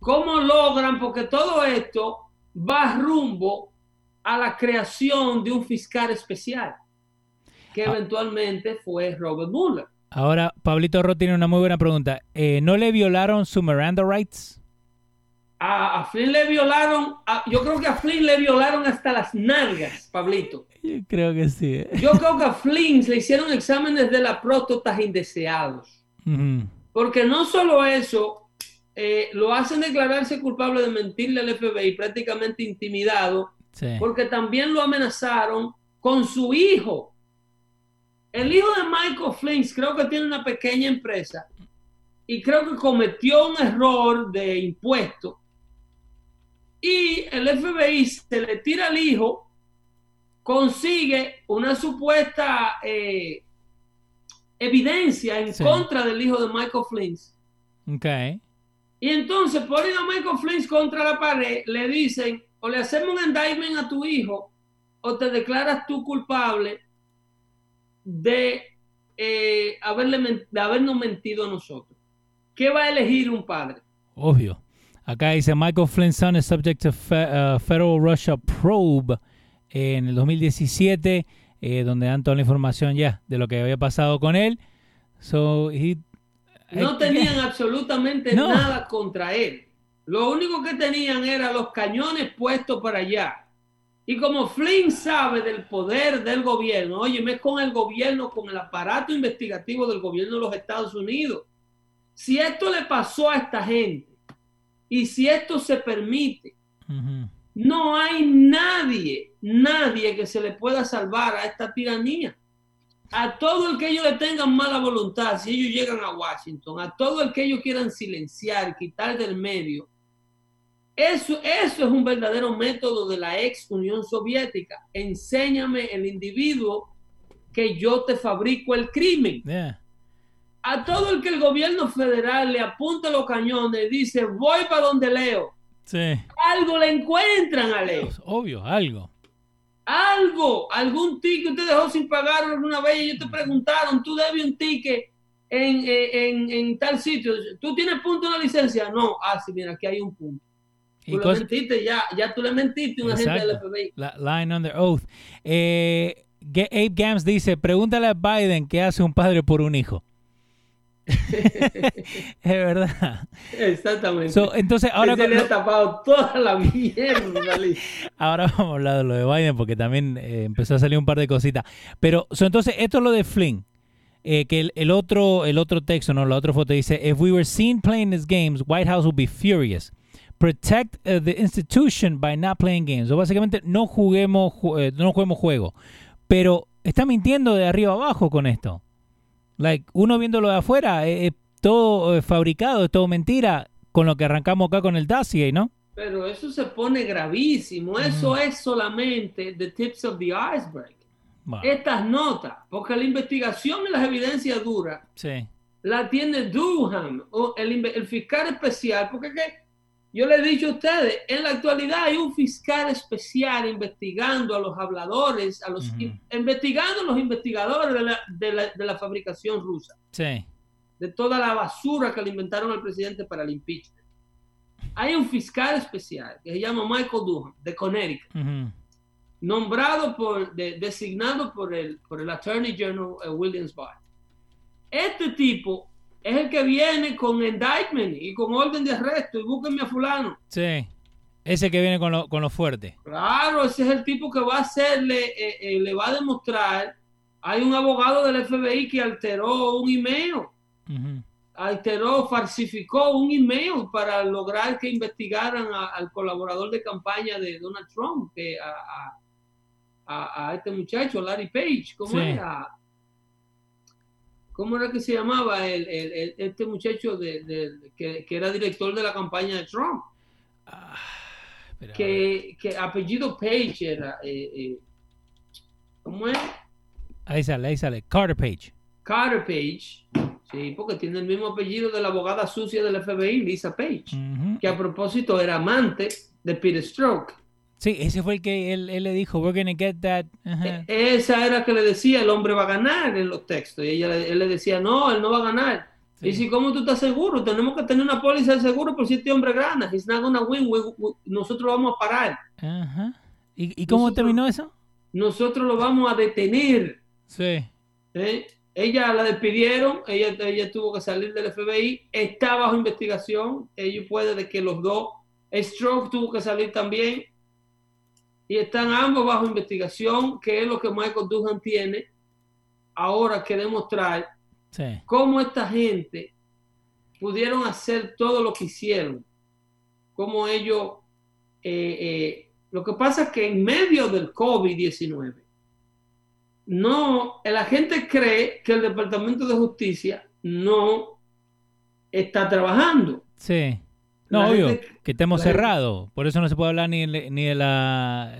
¿Cómo logran? Porque todo esto va rumbo a la creación de un fiscal especial, que Ah. eventualmente fue Robert Mueller. Ahora, Pablito Ro tiene una muy buena pregunta. Eh, ¿No le violaron su Miranda rights? A, a Flynn le violaron, a- yo creo que a Flynn le violaron hasta las nalgas, Pablito. Yo creo que sí. ¿eh? Yo creo que a Flynn le hicieron exámenes de la próstata indeseados. Porque no solo eso, eh, lo hacen declararse culpable de mentirle al FBI, prácticamente intimidado, Sí. porque también lo amenazaron con su hijo. El hijo de Michael Flynn creo que tiene una pequeña empresa y creo que cometió un error de impuesto. Y el FBI se le tira al hijo, consigue una supuesta eh, evidencia en Sí. contra del hijo de Michael Flynn. Ok. Y entonces ponen a Michael Flynn contra la pared, le dicen, o le hacemos un indictment a tu hijo, o te declaras tú culpable de, eh, haberle de habernos mentido a nosotros. ¿Qué va a elegir un padre? Obvio. Acá dice Michael Flynn's son is subject to fe- uh, federal Russia probe en el 2017, eh, donde dan toda la información ya de lo que había pasado con él. So he No eh, tenían absolutamente No. nada contra él. Lo único que tenían era los cañones puestos para allá. Y como Flynn sabe del poder del gobierno, oye, es con el gobierno, con el aparato investigativo del gobierno de los Estados Unidos. Si esto le pasó a esta gente y si esto se permite, no hay nadie, nadie que se le pueda salvar a esta tiranía. A todo el que ellos le tengan mala voluntad, si ellos llegan a Washington, a todo el que ellos quieran silenciar, quitar del medio, eso, eso es un verdadero método de la ex Unión Soviética. Enséñame el individuo que yo te fabrico el crimen. Yeah. A todo el que el gobierno federal le apunta los cañones y dice, voy para donde Leo. Sí. Algo le encuentran a Leo. Obvio, algo. algo, algún ticket te dejó sin pagar alguna vez y ellos te preguntaron, tú debes un ticket en, en, en tal sitio, tú tienes punto en la licencia, no, ah, sí, mira, aquí hay un punto. Y Tú le cos- mentiste, ya, ya tú le mentiste a un agente del. FBI. la- line under oath. Eh, Abe Gams dice, pregúntale a Biden qué hace un padre por un hijo. es verdad. Exactamente. So, entonces, ahora, Ese le ha tapado toda la mierda. Ahora vamos a hablar de lo de Biden porque también eh, empezó a salir un par de cositas. Pero, so, entonces, esto es lo de Flynn. Eh, que el, el otro el otro texto, no, la otra foto dice, if we were seen playing these games, White House would be furious. Protect uh, the institution by not playing games. O básicamente, no juguemos, ju- eh, no juguemos juego. Pero está mintiendo de arriba abajo con esto. Like, uno viéndolo de afuera, eh, es todo eh, fabricado, es todo mentira, con lo que arrancamos acá con el dossier, ¿no? Pero eso se pone gravísimo. Eso es solamente the tips of the iceberg. Bueno, Estas notas, porque la investigación y las evidencias duras sí. la tiene Durham, o el, el fiscal especial, porque es que yo le he dicho a ustedes, en la actualidad hay un fiscal especial investigando a los habladores, a los investigando a los investigadores de la, de la- de la fabricación rusa, Sí. de toda la basura que le inventaron al presidente para el impeachment. Hay un fiscal especial que se llama Michael Durham, de Connecticut nombrado por, de- designado por el, por el Attorney General eh, Williams Barr. Este tipo es el que viene con indictment y con orden de arresto y búsquenme a fulano. Sí. Ese que viene con lo, con lo fuerte. Claro, ese es el tipo que va a hacerle, eh, eh, le va a demostrar. Hay un abogado del FBI que alteró un email, alteró, falsificó un email para lograr que investigaran a- al colaborador de campaña de Donald Trump, que a, a- a- a este muchacho, Larry Page, ¿cómo Sí. era? ¿Cómo era que se llamaba el, el- el- este muchacho de, de- que, que era director de la campaña de Trump? Ah, Que, que apellido Page era, eh, eh, ¿cómo es? Ahí sale, ahí sale. Carter Page. Carter Page, sí, porque tiene el mismo apellido de la abogada sucia del FBI, Lisa Page, que a propósito era amante de Peter Stroke. Sí, ese fue el que él, él le dijo, we're gonna get that. Ajá. E- Esa era que le decía, el hombre va a ganar en los textos. Y ella, le- él le decía, no, él no va a ganar. Sí. Y si, ¿cómo tú estás seguro? Tenemos que tener una póliza de seguro por si este hombre gana. He's not gonna win. We- we- nosotros lo vamos a parar. Ajá. ¿Y, y cómo Nosotros- terminó eso? Nosotros lo vamos a detener. Sí. ¿eh? Ella la despidieron, ella, ella tuvo que salir del FBI, está bajo investigación, ellos puede de que los dos, Stroke tuvo que salir también, y están ambos bajo investigación, que es lo que Michael Duhan tiene ahora que demostrar Sí. cómo esta gente pudieron hacer todo lo que hicieron, cómo ellos, eh, eh, lo que pasa es que en medio del COVID-19, no, la gente cree que el Departamento de Justicia no está trabajando. Sí. No, obvio, gente- que estemos cerrados. Por eso no se puede hablar ni, ni de la,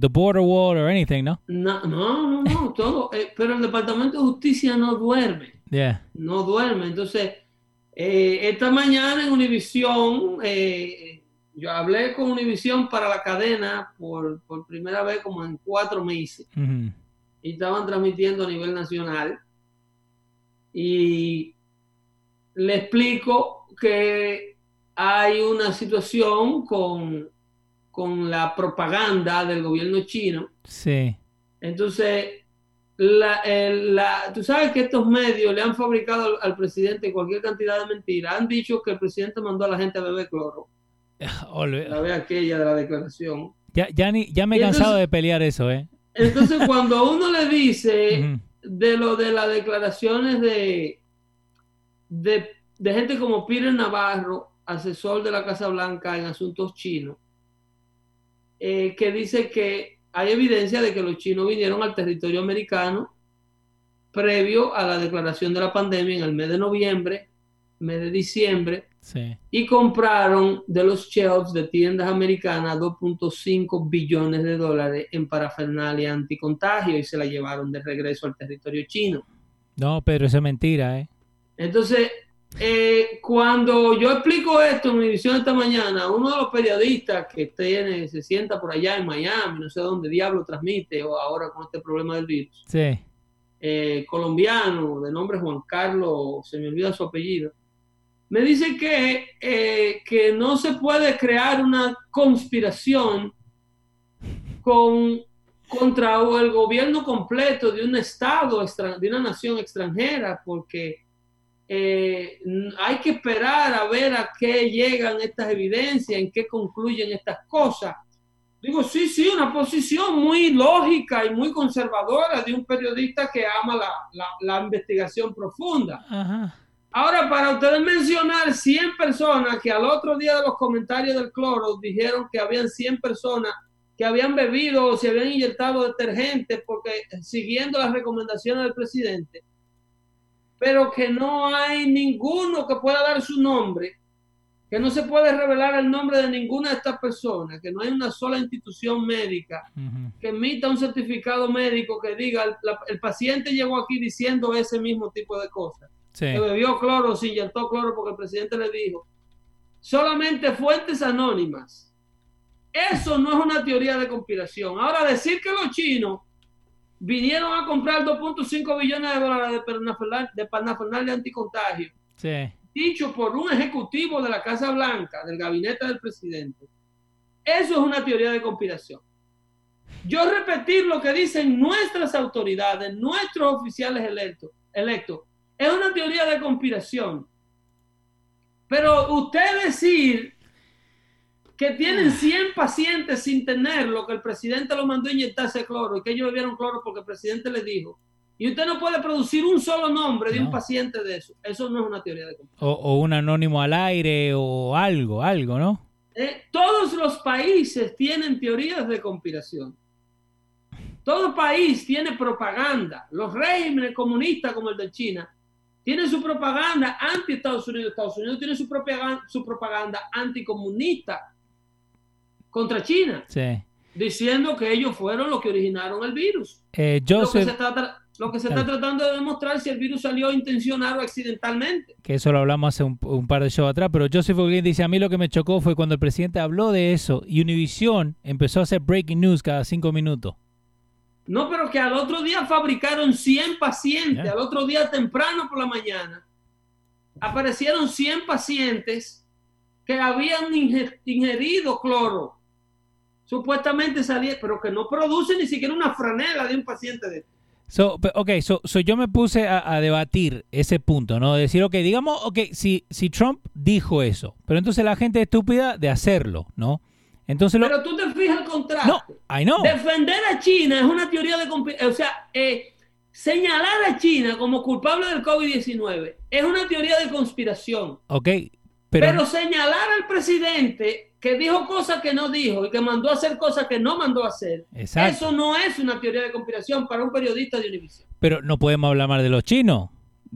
the border wall or anything, ¿no? No, no, no, no, todo, eh, pero el Departamento de Justicia no duerme. Yeah. no duerme. Entonces, eh, esta mañana en Univisión, eh, yo hablé con Univisión para la cadena por, por primera vez como en cuatro meses Ujú. y estaban transmitiendo a nivel nacional. Y le explico que hay una situación con, con la propaganda del gobierno chino Sí. entonces, la, el- la- tú sabes que estos medios le han fabricado al, al presidente cualquier cantidad de mentiras. Han dicho que el presidente mandó a la gente a beber cloro. Olve- La vez aquella de la declaración. Ya, ya, ni, ya me he Y cansado entonces- de pelear eso, ¿eh? Entonces, cuando uno le dice de lo de las declaraciones de, de, de gente como Peter Navarro, asesor de la Casa Blanca en asuntos chinos, eh, que dice que hay evidencia de que los chinos vinieron al territorio americano previo a la declaración de la pandemia en el mes de noviembre, mes de diciembre, Sí. y compraron de los shelves de tiendas americanas 2.5 billones de dólares en parafernalia anticontagio y se la llevaron de regreso al territorio chino. No, Pedro, eso es mentira, ¿eh? Entonces, eh, cuando yo explico esto en Univisión esta mañana, uno de los periodistas que tiene, se sienta por allá en Miami, no sé dónde diablo transmite, o ahora con este problema del virus, Sí. eh, colombiano, de nombre Juan Carlos, se me olvida su apellido, me dice que, eh, que no se puede crear una conspiración con, contra el gobierno completo de un estado, de una nación extranjera, porque eh, hay que esperar a ver a qué llegan estas evidencias, en qué concluyen estas cosas. Digo, sí, sí, una posición muy lógica y muy conservadora de un periodista que ama la, la- la investigación profunda. Ajá. Ahora, para ustedes mencionar 100 personas que al otro día de los comentarios del cloro dijeron que habían 100 personas que habían bebido o se habían inyectado detergente porque siguiendo las recomendaciones del presidente, pero que no hay ninguno que pueda dar su nombre, que no se puede revelar el nombre de ninguna de estas personas, que no hay una sola institución médica que emita un certificado médico que diga el, la- el paciente llegó aquí diciendo ese mismo tipo de cosas Sí. que bebió cloro, se inyectó cloro porque el presidente le dijo. Solamente fuentes anónimas. Eso no es una teoría de conspiración. Ahora, decir que los chinos vinieron a comprar 2.5 billones de dólares de parafernalia- de anticontagio, Sí. dicho por un ejecutivo de la Casa Blanca, del gabinete del presidente, eso es una teoría de conspiración. Yo repetir lo que dicen nuestras autoridades, nuestros oficiales electos, electos, es una teoría de conspiración. Pero usted decir que tienen 100 pacientes sin tener lo que el presidente lo mandó a inyectarse cloro y que ellos bebieron cloro porque el presidente les dijo, y usted no puede producir un solo nombre de un paciente de eso. Eso no es una teoría de conspiración. O, o un anónimo al aire o algo, algo, ¿no? Eh, todos los países tienen teorías de conspiración. Todo país tiene propaganda. Los regímenes comunistas como el de China tienen su propaganda anti Estados Unidos. Estados Unidos tiene su, propaganda, su propaganda anticomunista contra China, Sí. diciendo que ellos fueron los que originaron el virus. Eh, Lo que, se está tra- Lo que se está tratando de demostrar si el virus salió intencional o accidentalmente. Que eso lo hablamos hace un, par de shows atrás, pero Joseph O'Green dice, a mí lo que me chocó fue cuando el presidente habló de eso y Univision empezó a hacer breaking news cada cinco minutos. No, pero que al otro día fabricaron 100 pacientes, al otro día temprano por la mañana, aparecieron 100 pacientes que habían ingerido cloro. Supuestamente salía, pero que no produce ni siquiera una franela de un paciente de So, ok, so, yo me puse a, debatir ese punto, ¿no? Decir, ok, digamos, ok, si, si Trump dijo eso, pero entonces la gente es estúpida de hacerlo, ¿no? Entonces Pero tú te fijas el contraste. No, I know. Defender a China es una teoría de... O sea, eh, señalar a China como culpable del COVID-19 es una teoría de conspiración. Ok, pero... Pero señalar al presidente que dijo cosas que no dijo y que mandó a hacer cosas que no mandó a hacer. Eso no es una teoría de conspiración para un periodista de Univision. Pero no podemos hablar mal de los chinos.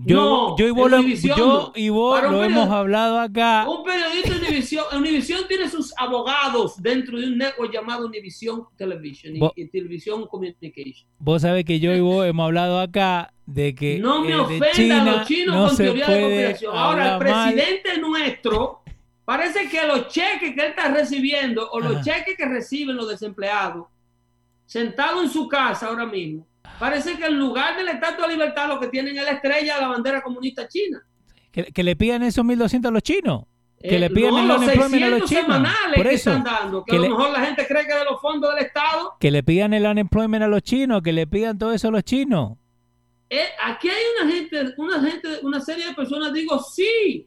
Yo, yo y vos, lo, yo y vos lo hemos hablado acá. Un periodista de Univision, Univision tiene sus abogados dentro de un network llamado Univision Television y, Television Communication. Vos sabés que yo y vos hemos hablado acá de que no me eh, ofenda a los chinos con teoría de conspiración. Ahora el presidente nuestro Parece que los cheques que él está recibiendo o los cheques que reciben los desempleados, sentado en su casa ahora mismo, parece que en lugar del Estatua de Libertad lo que tienen es la estrella de la bandera comunista china. Que, le pidan esos 1.200 a los chinos. Que le eh, pidan el los unemployment a los chinos. semanales Por eso, que están dando, que, a lo mejor la gente cree que de los fondos del Estado. Que le pidan el unemployment a los chinos, que le pidan todo eso a los chinos. Eh, aquí hay una gente, una gente, una serie de personas, digo, sí,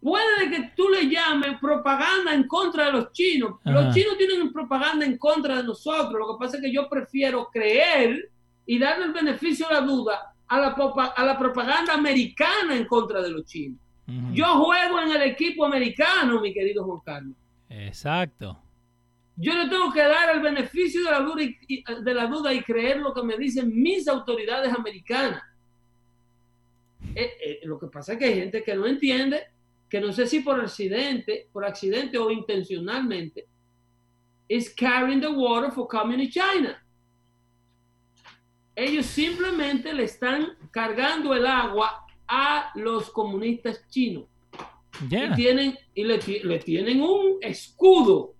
Puede que tú le llames propaganda en contra de los chinos. Los chinos tienen propaganda en contra de nosotros. Lo que pasa es que yo prefiero creer y darle el beneficio de la duda a la, a la propaganda americana en contra de los chinos. Yo juego en el equipo americano, mi querido Juan Carlos. Exacto. Yo le tengo que dar el beneficio de la duda y, de la duda y creer lo que me dicen mis autoridades americanas. Eh, eh, lo que pasa es que hay gente que no entiende que no sé si por accidente, por accidente o intencionalmente, is carrying the water for Communist China. Ellos simplemente le están cargando el agua a los comunistas chinos. Y, tienen, y le, le tienen un escudo.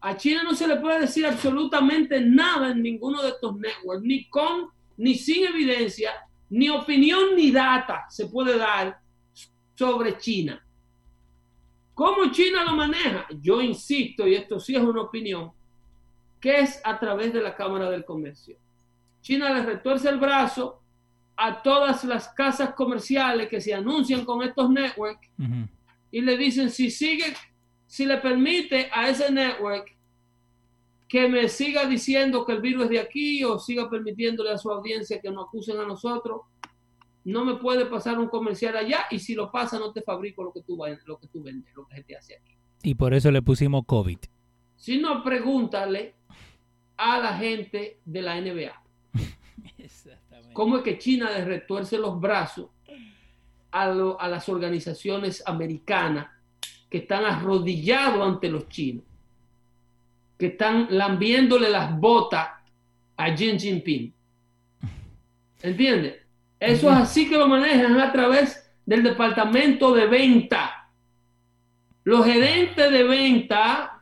A China no se le puede decir absolutamente nada en ninguno de estos networks, ni con, ni sin evidencia, ni opinión, ni data se puede dar sobre China. ¿Cómo China lo maneja? Yo insisto, y esto sí es una opinión, que es a través de la Cámara del Comercio. China le retuerce el brazo a todas las casas comerciales que se anuncian con estos networks y le dicen si sigue, si le permite a ese network que me siga diciendo que el virus es de aquí o siga permitiéndole a su audiencia que nos acusen a nosotros, no me puede pasar un comercial allá y si lo pasa no te fabrico lo que tú, lo que tú vendes, lo que se te hace aquí. Y por eso le pusimos COVID. Si no, pregúntale a la gente de la NBA. ¿Cómo es que China le retuerce los brazos a, a las organizaciones americanas que están arrodillados ante los chinos? Que están lambiéndole las botas a Xi Jinping. ¿Entiendes? Eso es así que lo manejan a través del departamento de venta. Los gerentes de venta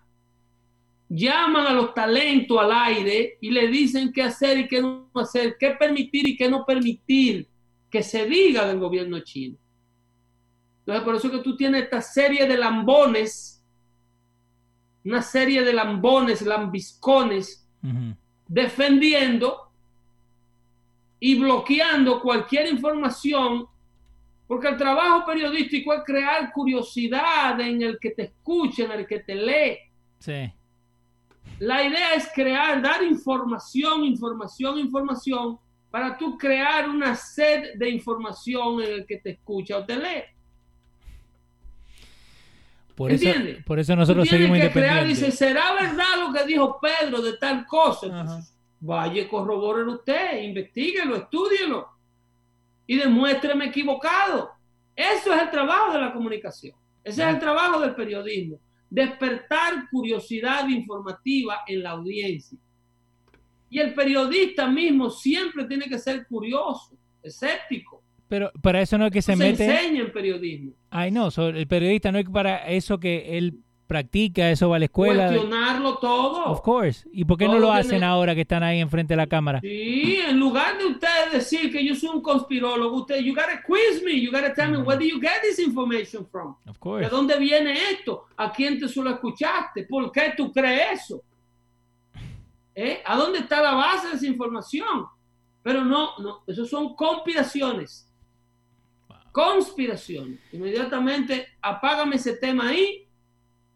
llaman a los talentos al aire y le dicen qué hacer y qué no hacer, qué permitir y qué no permitir que se diga del gobierno chino. Entonces, por eso que tú tienes esta serie de lambones, una serie de lambones, lambiscones, defendiendo y bloqueando cualquier información, porque el trabajo periodístico es crear curiosidad en el que te escuche, en el que te lee. Sí. La idea es crear, dar información, información, información, para tú crear una sed de información en el que te escucha o te lee. Por eso, por eso nosotros seguimos que crear, dice, ¿será verdad lo que dijo Pedro de tal cosa? Vaya, corrobórelo usted, investiguelo, estudielo y demuéstreme equivocado. Eso es el trabajo de la comunicación. Ese es el trabajo del periodismo. Despertar curiosidad informativa en la audiencia. Y el periodista mismo siempre tiene que ser curioso, escéptico. Pero para eso no es que se, se mete. enseña en periodismo. Ay, no, el periodista no es para eso que él practica, eso va a la escuela. Cuestionarlo todo. Of course. ¿Y por qué no Todo lo tiene- hacen ahora que están ahí enfrente de la cámara? Sí, en lugar de usted decir que yo soy un conspirólogo, usted, you gotta quiz me, you gotta tell me where do you get this information from? Of ¿De course. dónde viene esto? ¿A quién te solo escuchaste? ¿Por qué tú crees eso? ¿Eh? ¿A dónde está la base de esa información? Pero no, no, eso son conspiraciones. Conspiraciones. Inmediatamente apágame ese tema ahí.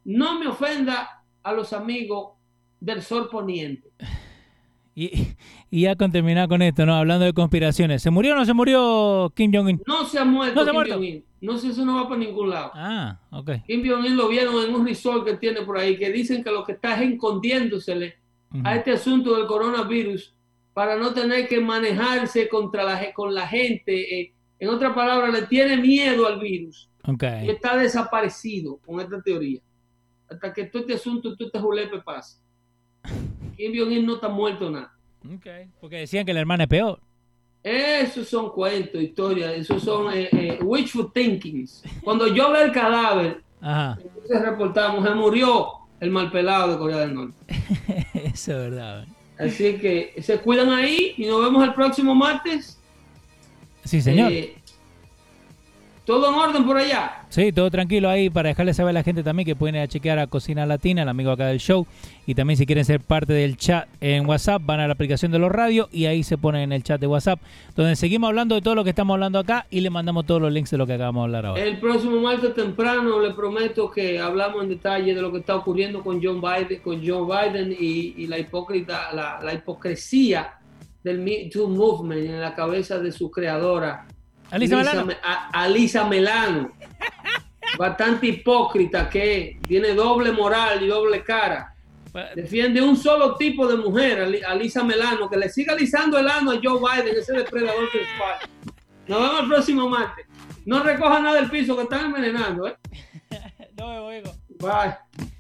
No me ofenda a los amigos del sol poniente. Y, y ya con terminar con esto, ¿no? Hablando de conspiraciones. ¿Se murió o no se murió Kim Jong-un? No se ha muerto No se ha Kim muerto. Jong-un. No sé, eso no va para ningún lado. Ah, ok. Kim Jong-un lo vieron en un resort que tiene por ahí, que dicen que lo que está es escondiéndosele a este asunto del coronavirus para no tener que manejarse contra la, con la gente. eh, en otras palabras, le tiene miedo al virus Ok. y está desaparecido con esta teoría. Hasta que todo este asunto, todo este julepe pase. Kim Jong-un no está muerto nada. Ok. Porque decían que la hermana es peor. Esos son cuentos, historias, esos son eh, eh, wishful thinkings. Cuando yo veo el cadáver, Ajá. entonces reportamos, se murió el mal pelado de Corea del Norte. Eso es verdad. Así que se cuidan ahí y nos vemos el próximo martes. Sí, señor. Eh, todo en orden por allá. Sí, todo tranquilo ahí para dejarle saber a la gente también que pueden ir a chequear a Cocina Latina, el amigo acá del show. Y también si quieren ser parte del chat en WhatsApp, van a la aplicación de los radios y ahí se ponen en el chat de WhatsApp, donde seguimos hablando de todo lo que estamos hablando acá y le mandamos todos los links de lo que acabamos de hablar ahora. El próximo martes temprano le prometo que hablamos en detalle de lo que está ocurriendo con John Biden, con Joe Biden y, y la hipócrita, la, la hipocresía del Me Too Movement en la cabeza de su creadora, Alisa Lisa Melano. Me- a- Alisa Melano. Bastante hipócrita que tiene doble moral y doble cara. Defiende un solo tipo de mujer, Ali- Alisa Melano, que le siga alisando el ano a Joe Biden, ese depredador sexual. Nos vemos el próximo martes. No recoja nada del piso que están envenenando, ¿eh? No me oigo. Bye.